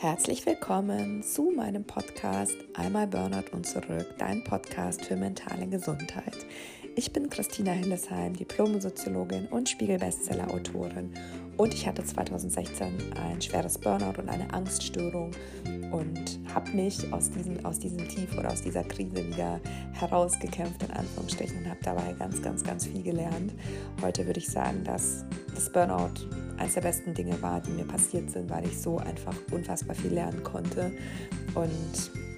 Herzlich willkommen zu meinem Podcast Einmal Burnout und zurück, dein Podcast für mentale Gesundheit. Ich bin Christina Hillesheim, Diplom-Soziologin und Spiegel-Bestseller-Autorin und ich hatte 2016 ein schweres Burnout und eine Angststörung und habe mich aus diesem, aus diesem Tief oder aus dieser Krise wieder herausgekämpft, in Anführungsstrichen, und habe dabei ganz, ganz, ganz viel gelernt. Heute würde ich sagen, dass das Burnout eines der besten Dinge war, die mir passiert sind, weil ich so einfach unfassbar viel lernen konnte. Und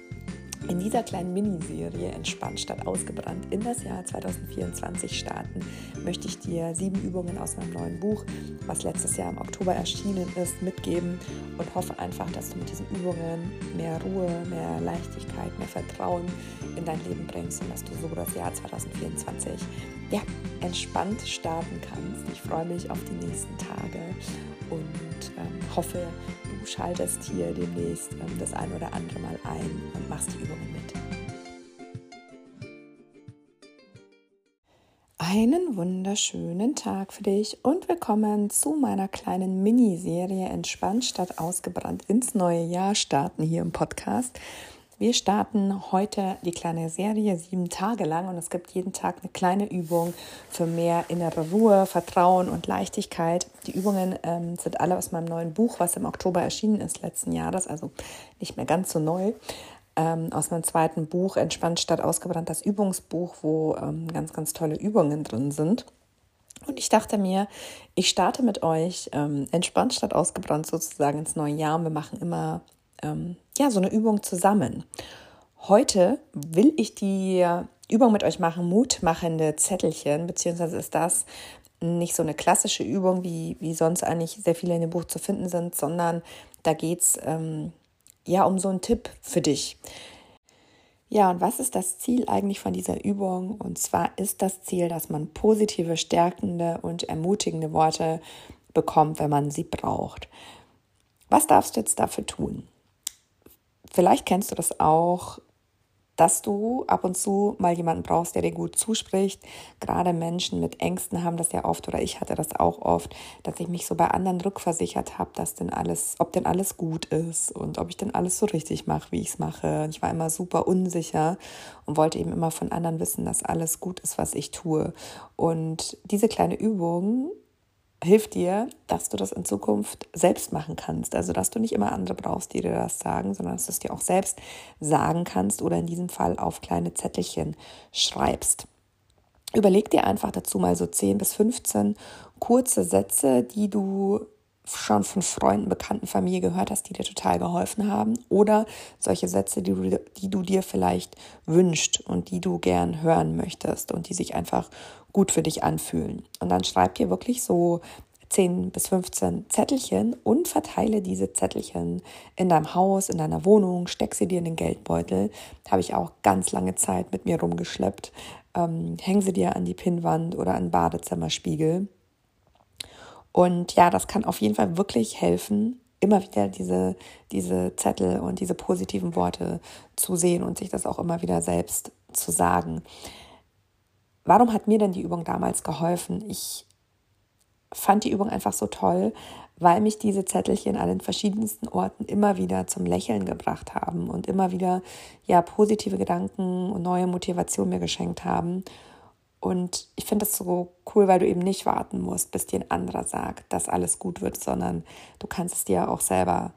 in dieser kleinen Miniserie Entspannt statt ausgebrannt in das Jahr 2024 starten, möchte ich dir sieben Übungen aus meinem neuen Buch, was letztes Jahr im Oktober erschienen ist, mitgeben und hoffe einfach, dass du mit diesen Übungen mehr Ruhe, mehr Leichtigkeit, mehr Vertrauen in dein Leben bringst und dass du so das Jahr 2024 ja, entspannt starten kannst. Ich freue mich auf die nächsten Tage und ähm, hoffe, schaltest hier demnächst ähm, das ein oder andere Mal ein und machst die Übungen mit. Einen wunderschönen Tag für dich und willkommen zu meiner kleinen Miniserie Entspannt statt ausgebrannt ins neue Jahr starten hier im Podcast. Wir starten heute die kleine Serie sieben Tage lang und es gibt jeden Tag eine kleine Übung für mehr innere Ruhe, Vertrauen und Leichtigkeit. Die Übungen ähm, sind alle aus meinem neuen Buch, was im Oktober erschienen ist letzten Jahres, also nicht mehr ganz so neu. Ähm, aus meinem zweiten Buch Entspannt statt ausgebrannt, das Übungsbuch, wo ähm, ganz, ganz tolle Übungen drin sind. Und ich dachte mir, ich starte mit euch ähm, entspannt statt ausgebrannt sozusagen ins neue Jahr. Und wir machen immer ähm, ja, so eine Übung zusammen. Heute will ich die Übung mit euch machen, mutmachende Zettelchen, beziehungsweise ist das nicht so eine klassische Übung, wie, wie sonst eigentlich sehr viele in dem Buch zu finden sind, sondern da geht es ähm, ja um so einen Tipp für dich. Ja, und was ist das Ziel eigentlich von dieser Übung? Und zwar ist das Ziel, dass man positive, stärkende und ermutigende Worte bekommt, wenn man sie braucht. Was darfst du jetzt dafür tun? Vielleicht kennst du das auch, dass du ab und zu mal jemanden brauchst, der dir gut zuspricht. Gerade Menschen mit Ängsten haben das ja oft oder ich hatte das auch oft, dass ich mich so bei anderen rückversichert habe, dass denn alles, ob denn alles gut ist und ob ich denn alles so richtig mache, wie ich es mache. Ich war immer super unsicher und wollte eben immer von anderen wissen, dass alles gut ist, was ich tue. Und diese kleine Übung hilft dir, dass du das in Zukunft selbst machen kannst. Also, dass du nicht immer andere brauchst, die dir das sagen, sondern dass du es dir auch selbst sagen kannst oder in diesem Fall auf kleine Zettelchen schreibst. Überleg dir einfach dazu mal so 10 bis 15 kurze Sätze, die du schon von Freunden, Bekannten, Familie gehört hast, die dir total geholfen haben oder solche Sätze, die du, die du dir vielleicht wünscht und die du gern hören möchtest und die sich einfach gut für dich anfühlen. Und dann schreib dir wirklich so 10 bis 15 Zettelchen und verteile diese Zettelchen in deinem Haus, in deiner Wohnung, steck sie dir in den Geldbeutel. Habe ich auch ganz lange Zeit mit mir rumgeschleppt. Ähm, häng sie dir an die Pinnwand oder an den Badezimmerspiegel. Und ja, das kann auf jeden Fall wirklich helfen, immer wieder diese, diese Zettel und diese positiven Worte zu sehen und sich das auch immer wieder selbst zu sagen. Warum hat mir denn die Übung damals geholfen? Ich fand die Übung einfach so toll, weil mich diese Zettelchen an den verschiedensten Orten immer wieder zum Lächeln gebracht haben und immer wieder ja positive Gedanken und neue Motivation mir geschenkt haben. Und ich finde das so cool, weil du eben nicht warten musst, bis dir ein anderer sagt, dass alles gut wird, sondern du kannst es dir auch selber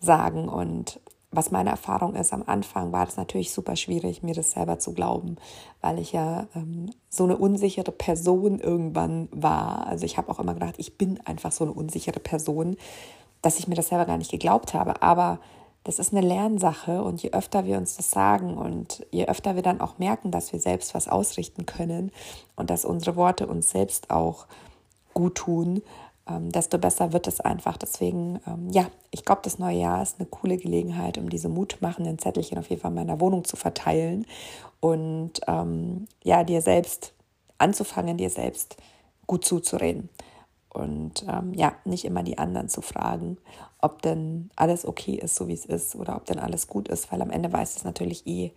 sagen. Und was meine Erfahrung ist, am Anfang war das natürlich super schwierig, mir das selber zu glauben, weil ich ja ähm, so eine unsichere Person irgendwann war. Also ich habe auch immer gedacht, ich bin einfach so eine unsichere Person, dass ich mir das selber gar nicht geglaubt habe. Aber das ist eine Lernsache und je öfter wir uns das sagen und je öfter wir dann auch merken, dass wir selbst was ausrichten können und dass unsere Worte uns selbst auch gut tun, ähm, desto besser wird es einfach. Deswegen, ähm, ja, ich glaube, das neue Jahr ist eine coole Gelegenheit, um diese mutmachenden Zettelchen auf jeden Fall in meiner Wohnung zu verteilen und ähm, ja, dir selbst anzufangen, dir selbst gut zuzureden und ähm, ja, nicht immer die anderen zu fragen, ob denn alles okay ist, so wie es ist, oder ob denn alles gut ist, weil am Ende weiß es natürlich eh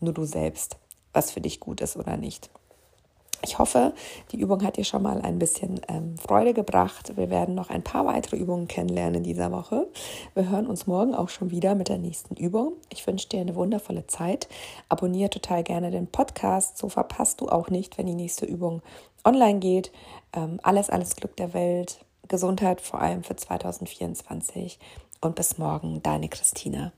nur du selbst, was für dich gut ist oder nicht. Ich hoffe, die Übung hat dir schon mal ein bisschen ähm, Freude gebracht. Wir werden noch ein paar weitere Übungen kennenlernen in dieser Woche. Wir hören uns morgen auch schon wieder mit der nächsten Übung. Ich wünsche dir eine wundervolle Zeit. Abonniere total gerne den Podcast, so verpasst du auch nicht, wenn die nächste Übung online geht. Ähm, alles, alles Glück der Welt, Gesundheit vor allem für 2024 und bis morgen, deine Christina.